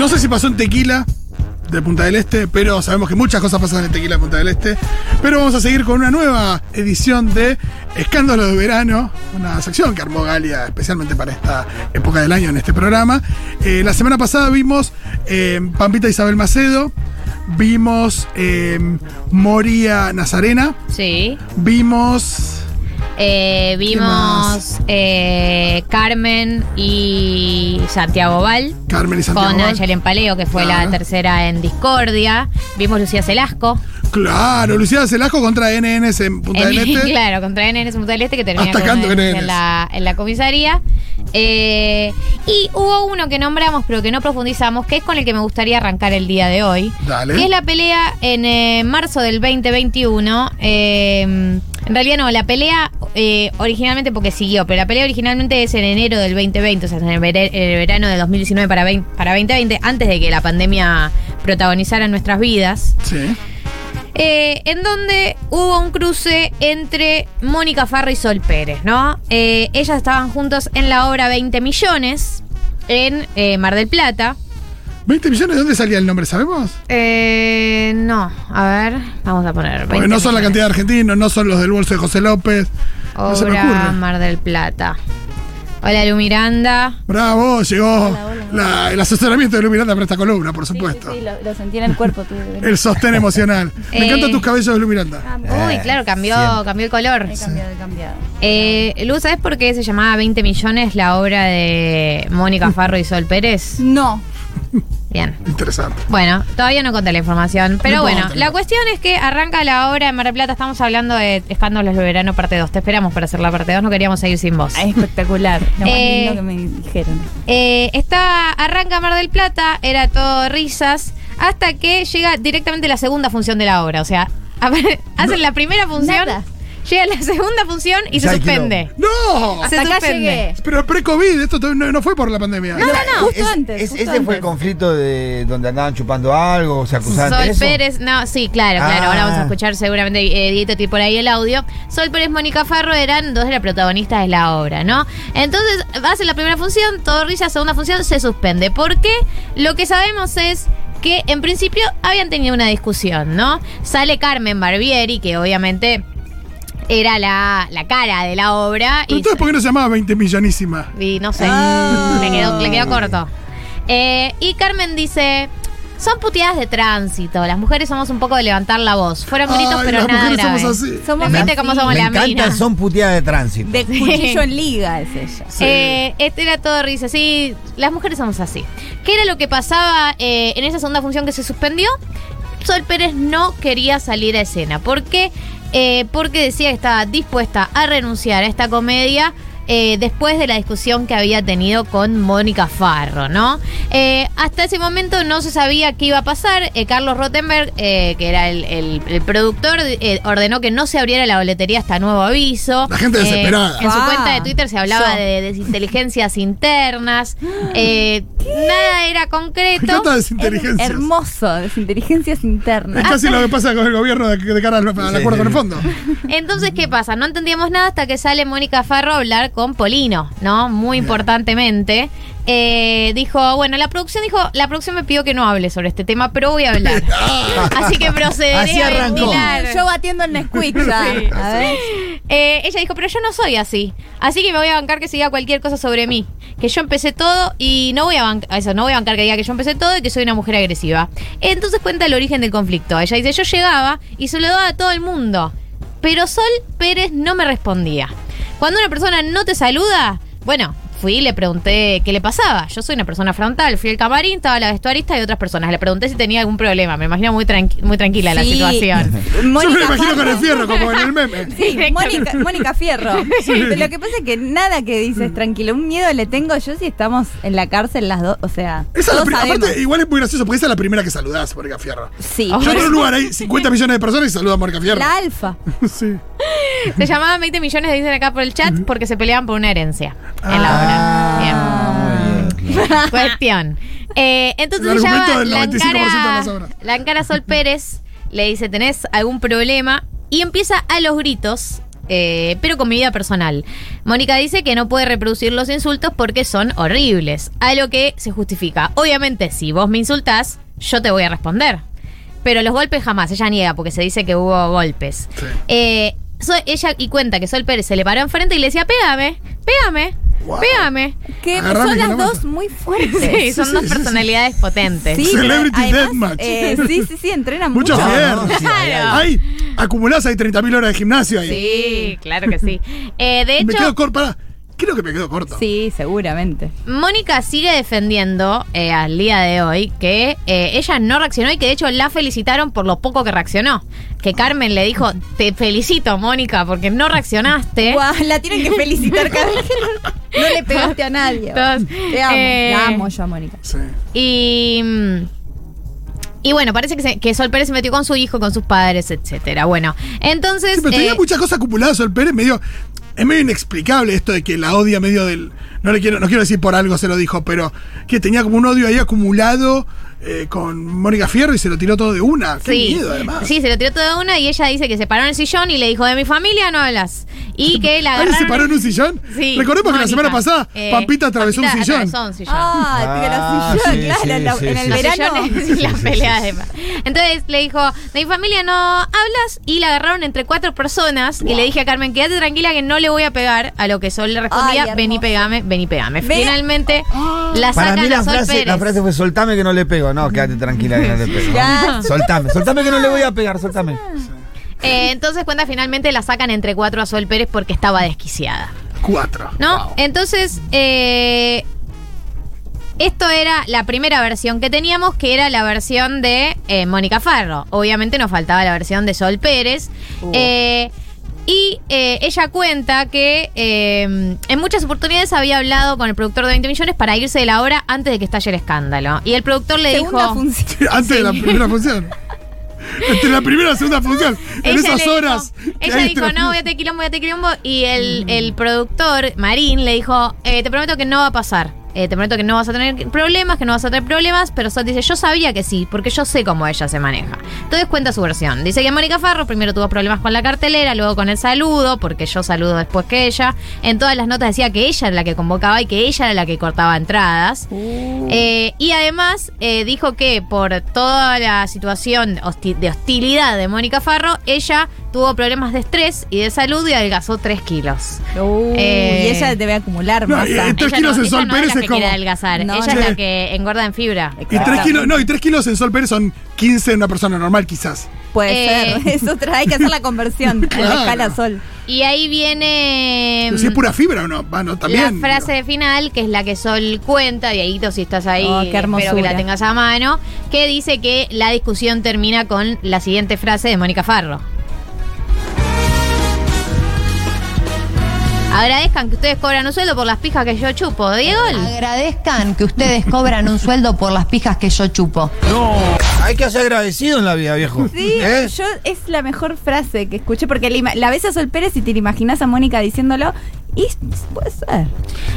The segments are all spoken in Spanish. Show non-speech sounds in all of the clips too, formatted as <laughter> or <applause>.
No sé si pasó en Tequila de Punta del Este, pero sabemos que muchas cosas pasan en Tequila de Punta del Este. Pero vamos a seguir con una nueva edición de Escándalo de Verano, una sección que armó Galia especialmente para esta época del año en este programa. Eh, la semana pasada vimos eh, Pampita Isabel Macedo, vimos eh, Moria Nazarena, Sí. vimos... Eh, vimos eh, Carmen y Santiago Val. Carmen y Santiago. Con Val. Angel Paleo, que fue Claro. la tercera en Discordia. Vimos Lucía Celasco. Claro, Lucía Celasco contra NNS en Punta del En- <laughs> Este. claro, contra NNS Punta del Este, que termina Atacando con NNS. en la, en la comisaría. Eh, y hubo uno que nombramos, pero que no profundizamos, que es con el que me gustaría arrancar el día de hoy. Dale. Que es la pelea en eh, marzo del 2021. eh, en realidad no, la pelea eh, originalmente porque siguió, pero la pelea originalmente es en enero del 2020, o sea, en el, verano de 2019 para, 20 para 2020, antes de que la pandemia protagonizara nuestras vidas. Sí. Eh, en donde hubo un cruce entre Mónica Farro y Sol Pérez, ¿no? Eh, ellas estaban juntos en la obra 20 millones en eh, Mar del Plata. ¿20 millones? ¿De dónde salía el nombre? ¿Sabemos? Eh, no, a ver, vamos a poner. Porque 20 no son la cantidad de argentinos, no son los del bolso de José López. No se me Obra ocurre. Mar del Plata. Hola, Lu Miranda. Bravo, llegó Hola, hola. la- el asesoramiento de Lumiranda para esta columna, por supuesto. sí, sí, lo, lo sentí en el cuerpo. venir. El sostén emocional. <laughs> Me Eh. encantan tus cabellos de Lumiranda. Ah, Uy, Eh, claro, cambió, siempre. cambió el color. He cambiado, he cambiado. Eh, Lu, ¿sabes por qué se llamaba 20 millones la obra de Mónica <laughs> Farro y Sol Pérez? No. <laughs> Bien. Interesante. Bueno, todavía no conté la información, pero No bueno, la cuestión es que arranca la obra en Mar del Plata, estamos hablando de Escándalos del Verano parte 2, te esperamos para hacer la parte 2, no queríamos seguir sin vos. Ah, espectacular. Lo más Eh, lindo que me dijeron. Eh, está, arranca Mar del Plata, era todo risas, hasta que llega directamente la segunda función de la obra, o sea, <laughs> hacen la primera función, Nada. Llega la segunda función y se hay suspende. ¡No! Se Hasta acá suspende. llegué. Pero pre-COVID, esto to- no, no fue por la pandemia. No, no, no, justo Es- antes. justo ese fue el conflicto de donde andaban chupando algo, se acusaban Sol de eso. Pérez, no, sí, claro, claro. Ah. Ahora vamos a escuchar seguramente eh, Dieto tiene por ahí el audio. Sol Pérez, Mónica Farro eran dos de las protagonistas de la obra, ¿no? Entonces, hacen la primera función, todo risa, segunda función, se suspende. ¿Por qué? Lo que sabemos es que en principio habían tenido una discusión, ¿no? Sale Carmen Barbieri, que obviamente era la, la cara de la obra. Pero y entonces, ¿por qué no se llamaba 20 millonísima? y no sé, Ah. le, quedó, le quedó corto. Eh, y Carmen dice, son puteadas de tránsito, las mujeres somos un poco de levantar la voz. Fueron gritos, Ay, pero las nada mujeres grave. somos así. Somos ¿Viste así. cómo somos Me la encanta, mina? son puteadas de tránsito. De cuchillo en liga es ella. Sí. Eh, este era todo risa, sí, las mujeres somos así. ¿Qué era lo que pasaba eh, en esa segunda función que se suspendió? Sol Pérez no quería salir a escena. ¿Por qué? Eh, porque decía que estaba dispuesta a renunciar a esta comedia eh, después de la discusión que había tenido con Mónica Farro, ¿no? Eh, hasta ese momento no se sabía qué iba a pasar. Eh, Carlos Rottenberg, eh, que era el, el- el productor, eh, ordenó que no se abriera la boletería hasta nuevo aviso. La gente Eh, desesperada. en su cuenta de Twitter se hablaba Yo. de desinteligencias internas. Eh, nada era concreto. encanta Es desinteligencia. hermoso, desinteligencias Es internas. casi lo que pasa con el gobierno de, de cara al, al Sí, acuerdo sí, con el fondo. Entonces, ¿qué pasa? No entendíamos nada hasta que sale Mónica Farro a hablar con Polino, ¿no? Muy importantemente. Eh, dijo, bueno, la producción dijo, la producción me pidió que no hable sobre este tema, pero voy a hablar. <laughs> Así que procederé Así a arrancó. ventilar. Yo batiendo el Nesquik ya. A ver. Eh, ella dijo, pero yo no soy así. Así que me voy a bancar que se diga cualquier cosa sobre mí. Que yo empecé todo y no voy a bancar, eso, no voy a bancar que diga que yo empecé todo y que soy una mujer agresiva. Entonces cuenta el origen del conflicto. Ella dice, yo llegaba y se lo daba a todo el mundo. Pero Sol Pérez no me respondía. Cuando una persona no te saluda, bueno, fui y le pregunté qué le pasaba. Yo soy una persona frontal, fui al camarín, estaba la vestuarista y otras personas. Le pregunté si tenía algún problema. Me imagino muy, tranqui- muy tranquila la situación. <laughs> Yo me imagino con el fierro, como en el meme. Sí, Mónica, Mónica Fierro. <laughs> Lo que pasa es que nada que dices tranquilo. Un miedo le tengo yo si estamos en la cárcel las dos. O sea, Esa es la todos sabemos. aparte, igual es muy gracioso, porque esa es la primera que saludás, Mónica Fierro. Sí. Oh. Yo en un lugar hay 50 millones de personas y saludo a Mónica Fierro. La alfa. <laughs> Sí. Se llamaban 20 millones, dicen acá por el chat, porque se peleaban por una herencia en la Ah, muy bien. Cuestión. Eh, entonces El se argumento llama del la 95% de las encara, obras. la encara Sol Pérez, le dice, ¿tenés algún problema? Y empieza a los gritos eh, pero con mi vida personal. Mónica dice que no puede reproducir los insultos porque son horribles. A lo que se justifica. Obviamente, si vos me insultás, yo te voy a responder. Pero los golpes jamás. Ella niega porque se dice que hubo golpes. Sí. Eh, so- ella y cuenta que Sol Pérez se le paró enfrente y le decía, pégame, pégame, Wow. pégame. Que Agarrame son que las dos muy fuertes. Sí, son sí, dos sí, sí. personalidades potentes. Sí, pero Celebrity además, Deathmatch. eh, sí, sí, sí, entrenan Mucho mucho. no, sí, hay- acumuladas, hay 30.000 horas de gimnasio ahí. Sí, claro que sí. Eh, de me hecho, quedo corto, pará. Creo que me quedo corto. Sí, seguramente. Mónica sigue defendiendo eh, al día de hoy que eh, ella no reaccionó y que de hecho la felicitaron por lo poco que reaccionó. Que Carmen le dijo, te felicito Mónica porque no reaccionaste. <laughs> Guau, la tienen que felicitar que no, le pegaste a nadie. <laughs> Todos, Te amo, eh, la amo yo a Mónica. Sí. Y... mm, Y bueno, parece que, se- que Sol Pérez se metió con su hijo, con sus padres, etcétera. Bueno, entonces... Sí, pero tenía eh, muchas cosas acumuladas Sol Pérez, medio. Es medio inexplicable esto de que la odia medio del. No le quiero, no quiero decir por algo se lo dijo, pero que tenía como un odio ahí acumulado eh, con Mónica Fierro y se lo tiró todo de una. Qué Sí, miedo, además. sí, se lo tiró todo de una y ella dice que se paró en el sillón y le dijo, de mi familia no hablas. Y <laughs> que la ¿Alguien agarraron... se paró en un sillón? Sí, Recordemos que la semana pasada Eh, Pampita atravesó Pampita un sillón. atravesó un sillón. Ah, que Ah, los sillones, sí, claro, sí, en, la- sí, en el verano. <laughs> las peleas de Entonces le dijo, de mi familia no hablas y la agarraron entre cuatro personas y le dije a Carmen, quédate tranquila que no le voy a pegar, a lo que Sol le respondía, Ay, vení pegame, vení pegame. Ve- Finalmente la Para sacan mí la a Sol frase, Pérez. la frase fue soltame que no le pego. No, quédate tranquila que no le pego. Ya. <laughs> Soltame, soltame que no le voy a pegar, soltame. Eh, entonces cuenta finalmente la sacan entre cuatro a Sol Pérez porque estaba desquiciada. Cuatro. ¿No? Entonces, eh, esto era la primera versión que teníamos, que era la versión de eh, Mónica Farro. Obviamente nos faltaba la versión de Sol Pérez. Uh. Eh, y eh, ella cuenta que eh, en muchas oportunidades había hablado con el productor de 20 millones para irse de la obra antes de que estalle el escándalo. Y el productor le Segunda dijo... función. Sí, <laughs> Antes de la primera función. Entre la primera y la segunda función. En Ella esas horas. dijo- ella dijo, no, voy a tener quilombo, voy a tener quilombo. Y el, Mm. el productor, Marín, le dijo, eh, te prometo que no va a pasar. Eh, te prometo que no vas a tener problemas, que no vas a tener problemas. Pero Sol dice, yo sabía que sí, porque yo sé cómo ella se maneja. Entonces cuenta su versión. Dice que Mónica Farro primero tuvo problemas con la cartelera, luego con el saludo, porque yo saludo después que ella. En todas las notas decía que ella era la que convocaba y que ella era la que cortaba entradas. Uh. Eh, y además eh, dijo que por toda la situación hosti- de hostilidad de Mónica Farro, ella tuvo problemas de estrés y de salud y adelgazó 3 kilos. Uh, Eh, y ella debe acumular No, masa. y- y- Tres Ella kilos en ella Sol no es Pérez la es que como- quiere adelgazar, No, ella no. es la que engorda en fibra. Y tres kilos, no, y tres kilos en Sol Pérez son 15 en una persona normal, quizás. Puede Eh. ser. <laughs> Es otra, hay que hacer la conversión <laughs> a Claro. la escala sol. Y ahí viene Pero si es pura fibra o no, bueno, también. la frase final, que es la que Sol cuenta, Dieguito, si estás ahí, Oh, qué espero que la tengas a mano, que dice que la discusión termina con la siguiente frase de Mónica Farro. Agradezcan que ustedes cobran un sueldo por las pijas que yo chupo, Diego. Agradezcan que ustedes cobran un sueldo por las pijas que yo chupo. No, hay que ser agradecido en la vida, viejo. Sí, ¿Eh? yo es la mejor frase que escuché porque la, la ves a Sol Pérez y te la imaginas a Mónica diciéndolo y puede ser.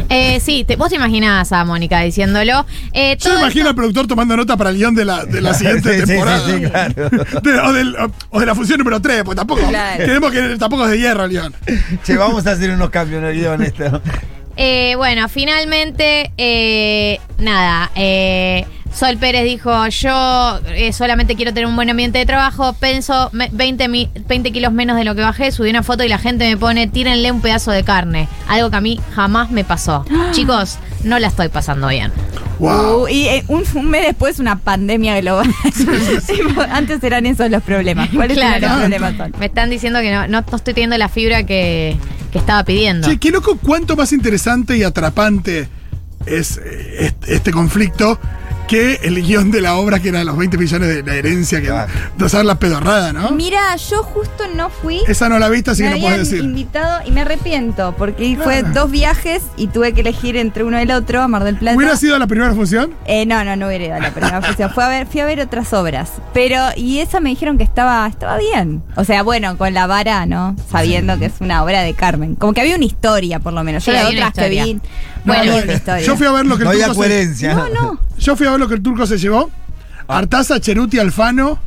Eh, sí, te- vos te imaginás a Mónica diciéndolo. Eh, Yo me imagino esto- al productor tomando nota para el guion de la, de la <laughs> siguiente Sí, temporada. sí, sí, claro. De- o, del- o de la función número 3, pues tampoco. Claro. Queremos que tampoco es de hierro el guion. Che, vamos a hacer unos cambios en el guion esto. Eh, bueno, finalmente, eh, nada, eh, Sol Pérez dijo, yo eh, solamente quiero tener un buen ambiente de trabajo, penso me- 20, mi- 20 kilos menos de lo que bajé, subí una foto y la gente me pone, tírenle un pedazo de carne, algo que a mí jamás me pasó. <gasps> Chicos, no la estoy pasando bien. Wow. Uh, y eh, un, un mes después una pandemia global. <laughs> Tipo, Antes eran esos los problemas. ¿Cuáles eran Claro. los problemas? Sol? Me están diciendo que no, no, no estoy teniendo la fibra que, que estaba pidiendo. Che, qué loco, cuánto más interesante y atrapante es eh, este, este conflicto que el guion de la obra que era los 20 millones de la herencia, que Claro. de hacer la pedorrada, ¿no? Mira, yo justo no fui. Esa no la viste, así me que no puedes decir. invitado y me arrepiento porque fue Claro. dos viajes y tuve que elegir entre uno y el otro a Mar del Plata. ¿Hubiera sido la primera función? Eh, no, no, no hubiera ido a la primera función. Fue a ver, fui a ver otras obras. Pero, y esa me dijeron que estaba, estaba bien. O sea, bueno, con la vara, ¿no? Sabiendo que es una obra de Carmen. Como que había una historia, por lo menos. Yo Sí, las otras que vi. Bueno, no. Yo fui a ver lo que No había coherencia. No, no. Yo fui a ver lo que el turco se llevó. Artaza, Cheruti, Alfano,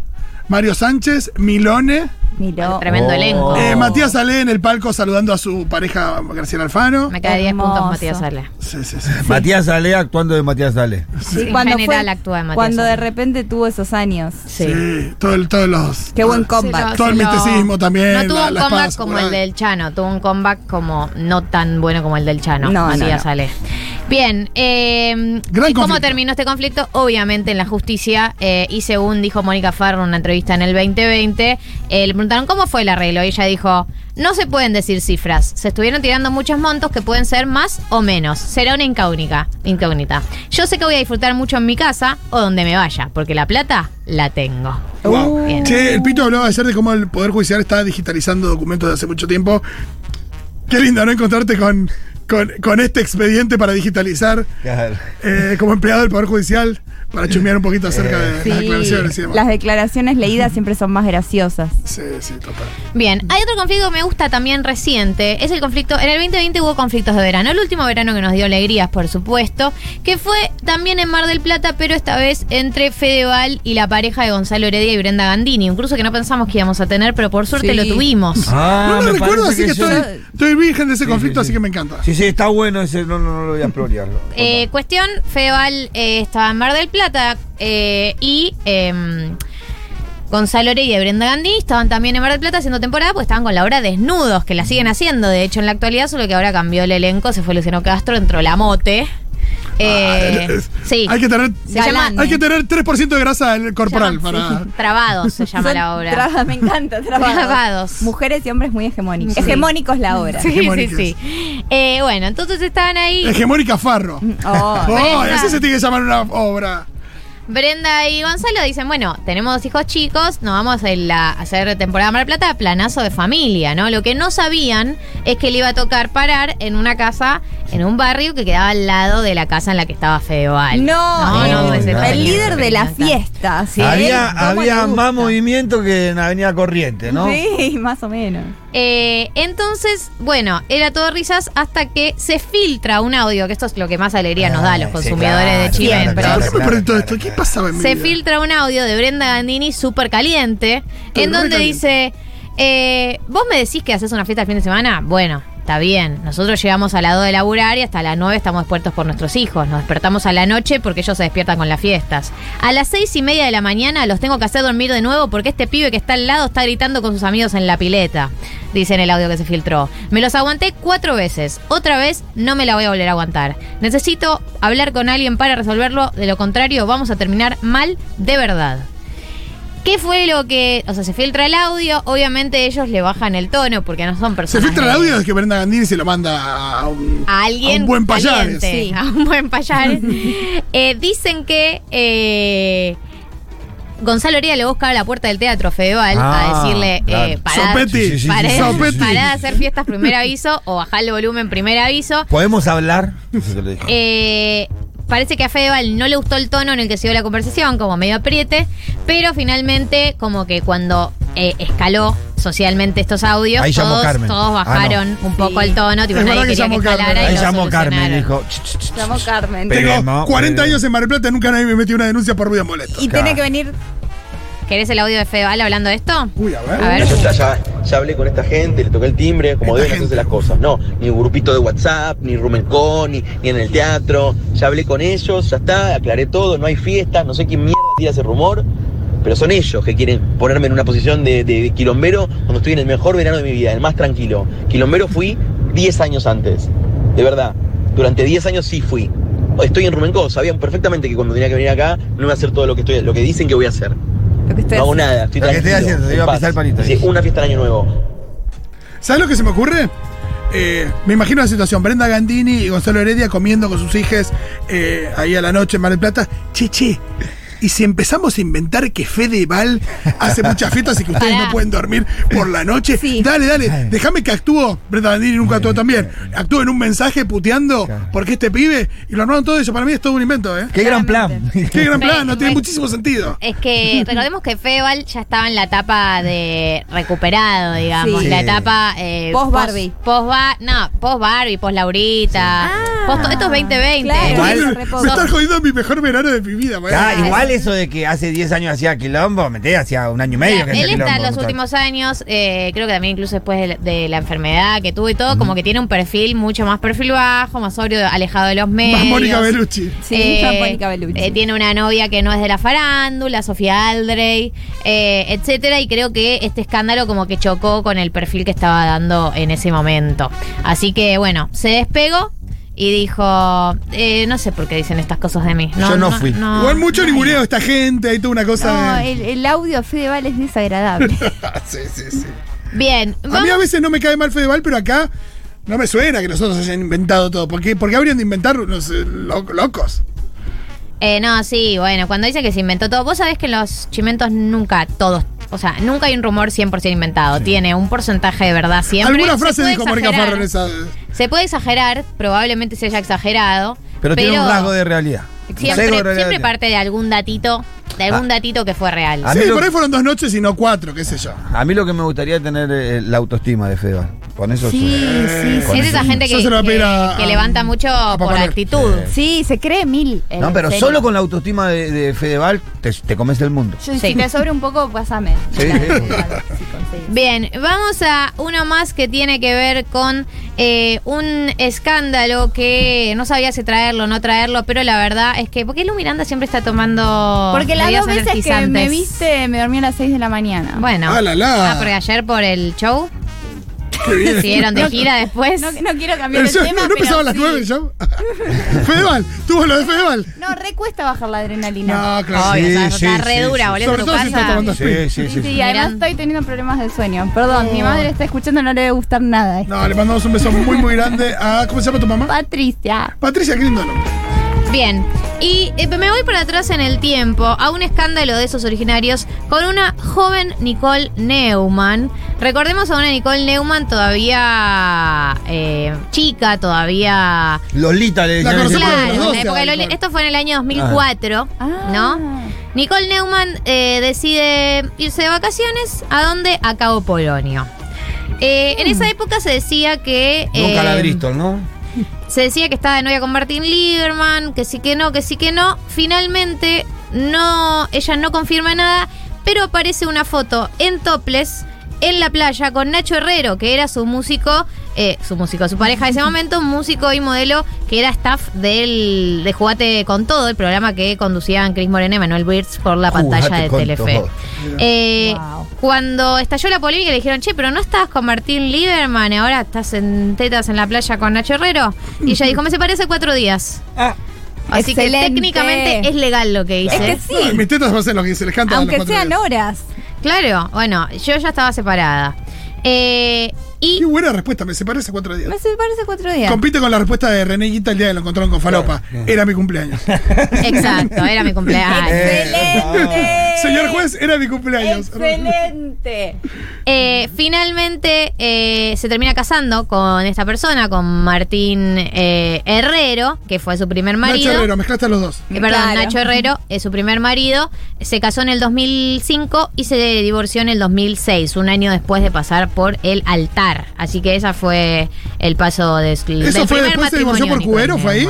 Mario Sánchez, Milone, Miró. Tremendo Oh. elenco. Eh, Matías Ale en el palco saludando a su pareja Graciela Alfano. Me queda 10 puntos. Matías Ale. Sí, sí, sí. <laughs> Matías Ale actuando de Matías Ale. Sí, en cuando general fue- actúa de Matías Cuando de repente tuvo esos años. Sí. Sí, todo el- todos los. Qué buen comeback. lo- Todo el misticismo también, No tuvo la- un la comeback espada como el del Chano, tuvo un comeback como no tan bueno como el del Chano. No, no, Matías no. Ale. Bien, eh, Gran ¿y cómo terminó este conflicto? Obviamente en la justicia, eh, y según dijo Mónica Farro en una entrevista en el 2020, eh, le preguntaron cómo fue el arreglo, y ella dijo, no se pueden decir cifras, se estuvieron tirando muchos montos que pueden ser más o menos, será una incógnita, incógnita. Yo sé que voy a disfrutar mucho en mi casa o donde me vaya, porque la plata la tengo. Wow. Bien. Che, el Pito hablaba ayer de cómo el Poder Judicial está digitalizando documentos de hace mucho tiempo. Qué lindo, ¿no? Encontrarte con, con, con este expediente para digitalizar Claro. eh, como empleado del Poder Judicial para chumear un poquito acerca de Sí, las declaraciones y demás. las declaraciones leídas siempre son más graciosas. Sí, sí, total. Bien, hay otro conflicto que me gusta también reciente, es el conflicto, en el 2020 hubo conflictos de verano, el último verano que nos dio alegrías, por supuesto, que fue también en Mar del Plata, pero esta vez entre Fedeval y la pareja de Gonzalo Heredia y Brenda Gandini, un cruce que no pensamos que íbamos a tener, pero por suerte Sí. lo tuvimos. Ah, no lo me recuerdo, así que, yo- estoy, estoy virgen de ese Sí, conflicto, sí, así sí. que me encanta. Sí, sí, está bueno ese, no, no, no lo voy a explorar. <laughs> Eh, cuestión, Fedeval eh, estaba en Mar del Plata eh, y... em, Gonzalo Heredia y Brenda Gandini estaban también en Mar del Plata haciendo temporada, pues estaban con la obra Desnudos, que la siguen haciendo, de hecho, en la actualidad, solo que ahora cambió el elenco, se fue Luciano Castro, entró la mote. Eh, Ah, sí. Hay que tener, Se llama- hay que tener 3% de grasa corporal llama- para. sí, Trabados se llama Son la obra. tra- me encanta, trabados. Trabados. Mujeres y hombres muy hegemónicos. Sí. Hegemónicos la obra. Sí, sí, sí. Eh, bueno, entonces estaban ahí. Hegemónica Farro. Oh, <laughs> Oh, se tiene que llamar una obra. Brenda y Gonzalo dicen, bueno, tenemos dos hijos chicos, nos vamos a, hacer temporada Mar Plata, planazo de familia, ¿no? Lo que no sabían es que le iba a tocar parar en una casa, en un barrio que quedaba al lado de la casa en la que estaba Fedeval. No, no, no, ese no. tenía el líder de la fiesta. ¿sí? había ¿Cómo había más movimiento que en Avenida Corriente, ¿no? Sí, <laughs> más o menos. Eh, entonces, bueno, era todo risas hasta que se filtra un audio, que esto es lo que más alegría nos da a los sí, consumidores claro, de Chile. siempre. pero- ¿Por qué me claro, todo claro, esto? ¿Qué claro. Pasaba en mi se vida? filtra un audio de Brenda Gandini súper caliente, en donde caliente. dice, eh, vos me decís que haces una fiesta el fin de semana, bueno, está bien, nosotros llegamos a las 2 de laburar y hasta las 9 estamos despiertos por nuestros hijos, nos despertamos a la noche porque ellos se despiertan con las fiestas. A las 6 y media de la mañana los tengo que hacer dormir de nuevo porque este pibe que está al lado está gritando con sus amigos en la pileta, dice en el audio que se filtró. Me los aguanté cuatro veces, otra vez no me la voy a volver a aguantar. Necesito hablar con alguien para resolverlo, de lo contrario vamos a terminar mal de verdad. ¿Qué fue lo que.? O sea, se filtra el audio, obviamente ellos le bajan el tono porque no son Se personas. filtra el audio de que Brenda Gandini se lo manda a un, a alguien a un buen payares. <laughs> Sí. a un buen payares. <laughs> Eh, dicen que eh, Gonzalo Heredia le busca a la puerta del teatro Fedeval Ah, a decirle claro. eh, pará, Sopetti. Sí, sí, sí, pará- sí, de hacer fiestas primer aviso o bajar el volumen primer aviso. ¿Podemos hablar? Eh, parece que a Fedeval no le gustó el tono en el que se dio la conversación, como medio apriete, pero finalmente, como que cuando eh, escaló socialmente estos audios, Ahí llamó todos, Carmen. todos Ah, bajaron un poco Sí. el tono, tipo, Es nadie verdad que quería que llamó escalara Carmen. y Ahí lo llamó Carmen, solucionaron. dijo. "Ch, ch, ch, ch". Llamó Carmen. Pero- Tengo Esperemos, 40 pero- años en Mar del Plata y nunca nadie me metió una denuncia por ruido molesto. Y tiene que venir. ¿Querés el audio de Fedeval hablando de esto? Uy, a ver. A ver. Ya, está, ya, ya hablé con esta gente, le toqué el timbre, como Esta deben gente. hacerse las cosas. No, ni grupito de WhatsApp, ni Rumencón, ni, ni en el teatro. Ya hablé con ellos, ya está, aclaré todo, no hay fiestas, no sé quién mierda tira ese rumor. Pero son ellos que quieren ponerme en una posición de, de quilombero cuando estoy en el mejor verano de mi vida, el más tranquilo. Quilombero fui 10 años antes. De verdad. Durante 10 años sí fui. Estoy en Rumencó, sabían perfectamente que cuando tenía que venir acá no iba a hacer todo lo que estoy, lo que dicen que voy a hacer. Lo que estoy No hago haciendo. nada, estoy Lo que estoy tranquilo, haciendo, te iba a pisar el palito. Sí, una fiesta en año nuevo. ¿Sabes lo que se me ocurre? Eh, me imagino la situación, Brenda Gandini y Gonzalo Heredia comiendo con sus hijas eh, ahí a la noche en Mar del Plata. Che, che. Y si empezamos a inventar que Fedeval hace muchas fiestas y que ustedes Pará. no pueden dormir por la noche, Sí. dale, dale, déjame que actúo. Brenda Gandini nunca actuó también. Actúo en un mensaje puteando porque este pibe, y lo armaron todo eso. Para mí es todo un invento, ¿eh? Qué gran plan. Qué gran plan, no tiene muchísimo sentido. Es que recordemos que Fedeval ya estaba en la etapa de recuperado, digamos. Sí. La etapa. Eh, Post Barbie. Post, Ba- no, post Barbie, post Laurita. Ah, esto es 2020. Claro, Igual- Me re poco. estás jodiendo mi mejor verano de mi vida, man. Ah, igual eso de que hace 10 años hacía quilombo, meté hacía un año y medio que hacía Él está en los últimos años, eh, creo que también incluso después de, la- de la enfermedad que tuvo y todo, como que tiene un perfil mucho más perfil bajo, más sobrio, alejado de los medios. Más Mónica Bellucci. Sí, más Mónica Bellucci. eh, tiene una novia que no es de la farándula, Sofía Aldrey, eh, etcétera, y creo que este escándalo como que chocó con el perfil que estaba dando en ese momento. Así que bueno, se despegó y dijo, eh, no sé por qué dicen estas cosas de mí. Yo no fui. Igual mucho ninguneo de esta gente, hay toda una cosa No, de... el, el audio Fedeval es desagradable. <laughs> sí, sí, sí. Bien, A mí a veces no me cae mal Fedeval, pero acá no me suena que nosotros hayan inventado todo. ¿Por qué, por qué habrían de inventar unos eh, lo- locos? Eh, no, sí, bueno, cuando dicen que se inventó todo, vos sabés que los chimentos nunca, todos, o sea, nunca hay un rumor 100% inventado, tiene un porcentaje de verdad siempre. Alguna Se frase dijo Mónica. Farro en esa... Se puede exagerar, probablemente se haya exagerado. Pero, tiene un rasgo de realidad. Siempre, de realidad. siempre parte de algún datito, de algún Ah. datito que fue real. A Sí, mí lo- por ahí fueron dos noches y no cuatro, qué sé yo. A mí lo que me gustaría es tener eh, la autoestima de Fedeval. Con eso Sí, sí. sí, Con es esa sí. gente Yo que, se lo voy a que- pedir a- que a- levanta mucho a por actitud. Sí, se cree mil. No, pero serio. solo con la autoestima de, de Fedeval te, te comes el mundo. Yo, Sí. Si te sobre un poco, pásame. Sí, sí. Dale, si conseguís. Bien, vamos a uno más que tiene que ver con eh, un escándalo que no sabía si traerlo o no traerlo, pero la verdad es que, ¿por qué Lu Miranda siempre está tomando Porque las dos veces que me viste, me dormí a las 6 de la mañana. Bueno. Ah, la, la. Ah, porque ayer por el show siguieron de gira después. No, no quiero cambiar El el show- tema, ¿No empezaba a las sí. nueve el show? <laughs> Fedeval, tuvo lo de Fedeval. No, recuesta bajar la adrenalina. No, claro. Obvio, o sea, Sí, está re sí, dura, sí. volviendo Sobre todo si tomando Sí, sí, Sí, sí. sí, sí. además estoy teniendo problemas de sueño. Perdón, mi madre está escuchando, no le debe gustar nada. esto. No, le mandamos un beso muy, muy grande a. ¿Cómo se llama tu mamá? Patricia. Patricia, qué lindo nombre. Bien, y eh, me voy para atrás en el tiempo a un escándalo de esos originarios con una joven Nicole Neumann. Recordemos a una Nicole Neumann todavía eh, chica, todavía... Lolita le La decían Claro, en dos, la época de Nicole. Loli- esto fue en el año 2004, Ah. ¿no? Nicole Neumann eh, decide irse de vacaciones. ¿A dónde? A Cabo Polonio. Eh, En esa época se decía que... Nunca la Bristol, ¿no? Se decía que estaba de novia con Martín Lieberman, que sí que no, que sí que no. Finalmente, no, ella no confirma nada, pero aparece una foto en topless en la playa con Nacho Herrero, que era su músico, eh, su músico, su pareja de ese <laughs> momento, músico y modelo que era staff del, de Jugate con Todo, el programa que conducían Cris Morena y Manuel Wirtz por la Jugate pantalla de Telefe. Eh, Wow. Cuando estalló la polémica le dijeron, che, pero no estabas con Martín Lieberman y ahora estás en tetas en la playa con Nacho Herrero. Y ella dijo, me separé hace cuatro días. Ah, Así que técnicamente es legal lo que hice. Es que No, sí. mis tetas va a ser lo que se les canta a los Aunque sean días. horas. Claro, bueno, yo ya estaba separada. Eh, y Qué buena respuesta, me separé hace cuatro días. Me separé hace cuatro días. Compite con la respuesta de René Guita el día que lo encontraron con Falopa. Era mi cumpleaños. exacto, era mi cumpleaños. <laughs> ¡Excelente! Señor juez, era mi cumpleaños. ¡Excelente! Eh, finalmente eh, se termina casando con esta persona, con Martín eh, Herrero, que fue su primer Nacho marido. Herrero, mezclaste a los dos. Eh, perdón, Claro. Nacho Herrero es su primer marido. Se casó en el 2005 y se divorció en el 2006, un año después de pasar por el altar. Así que esa fue el paso de, del ¿Eso fue primer después se divorció matrimonio por Cubero? ¿Fue ahí?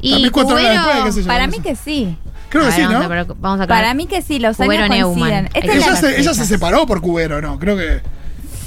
Y También cuatro horas Cubero- después, yo. Para mí que sí. Creo que sí, ¿no? vamos a ver, vamos a Para mí que sí, los Cubero años Neumann. coinciden. Es Ella la- se, ella se separó por Cubero, ¿no? Creo que.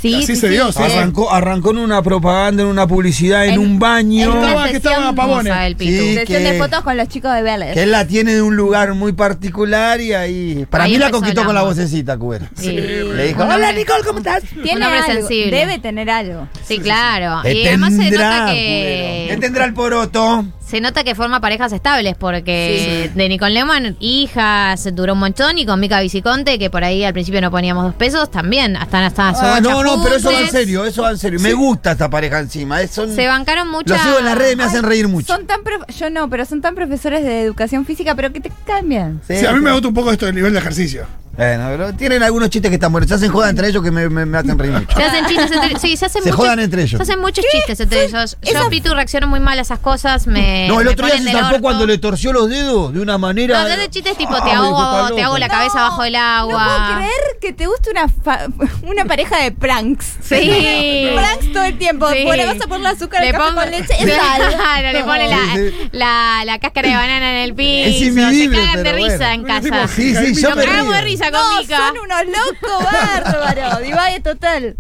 Sí, así sí, se sí. dio, sí. arrancó, arrancó en una propaganda, en una publicidad, en, En- un baño. en Estaba, que estaba sesión Pavone. Vamos a el Pitu. Sí. Sesión que- de fotos con los chicos de Vélez. Que él la tiene de un lugar muy particular y ahí. Para Ahí mí la conquistó con la vocecita, Cubero. Sí. Le dijo: Hola Nicole, ¿cómo estás? Tiene algo, sensible. Debe tener algo. Sí, claro. ¿Qué Y además se nota que. ¿Qué tendrá el poroto? Se nota que forma parejas estables porque de Nicole Neumann, hijas, duró un montón y con Mica Viciconte, que por ahí al principio no poníamos dos pesos, también están hasta Ah, no, no, pero eso va en serio, eso va en serio. Me gusta esta pareja encima. es- son- Se bancaron mucho. Los sigo en las redes, me hacen reír mucho. Son tan prof- yo no, pero son tan profesores de educación física, pero que te cambian. Sí, a mí me gusta un poco esto del nivel de ejercicio. Bueno, pero tienen algunos chistes que están buenos. Se hacen joda entre ellos que me, me, me hacen reír mucho. Se hacen chistes entre Sí, se hacen Se muchos, jodan entre ellos. Se hacen muchos chistes entre ellos. Yo, Pitu, reacciono muy mal a esas cosas. Me, No, el me otro día ponen se del orto. cuando le torció los dedos de una manera. No, se hacen chistes tipo, te está te hago loco. la cabeza bajo el agua. No puedo creer que te guste una, fa- una pareja de pranks. Sí. <laughs> Pranks todo el tiempo. Sí. Bueno, vas a poner azúcar Le al café pongo- con leche. Es <laughs> sal. Claro, le pone la, Sí, la, la cáscara de banana en el piso. Se cagan de pero risa bueno. en casa. Sí, sí, yo Nos me cagamos de río. risa No, son unos locos <laughs> bárbaros. Divague total.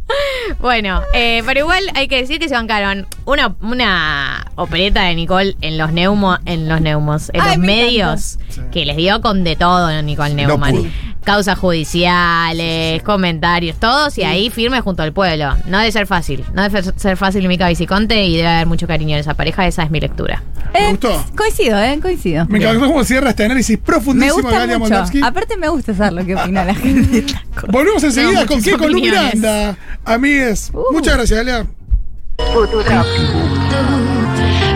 Bueno, eh, pero igual hay que decir que se bancaron una, una opereta de Nicole en los neumos, en los neumos, en Ay, los me medios, que les dio con de todo Nicole Neumann. Causas judiciales, comentarios, todos y ahí firme junto al pueblo. No debe ser fácil, no debe ser fácil Mica Viciconte y debe haber mucho cariño en esa pareja, esa es mi lectura. Me Eh, gustó. Coincido, ¿eh? Coincido. Me encantó cómo cierra este análisis Me profundísimo de gusta Galia mucho. Moldavsky. Aparte me gusta saber lo que opina la gente. de. <laughs> Volvemos enseguida con qué con. Miranda. Amigues. Uh. Muchas gracias, Galia. Futuro.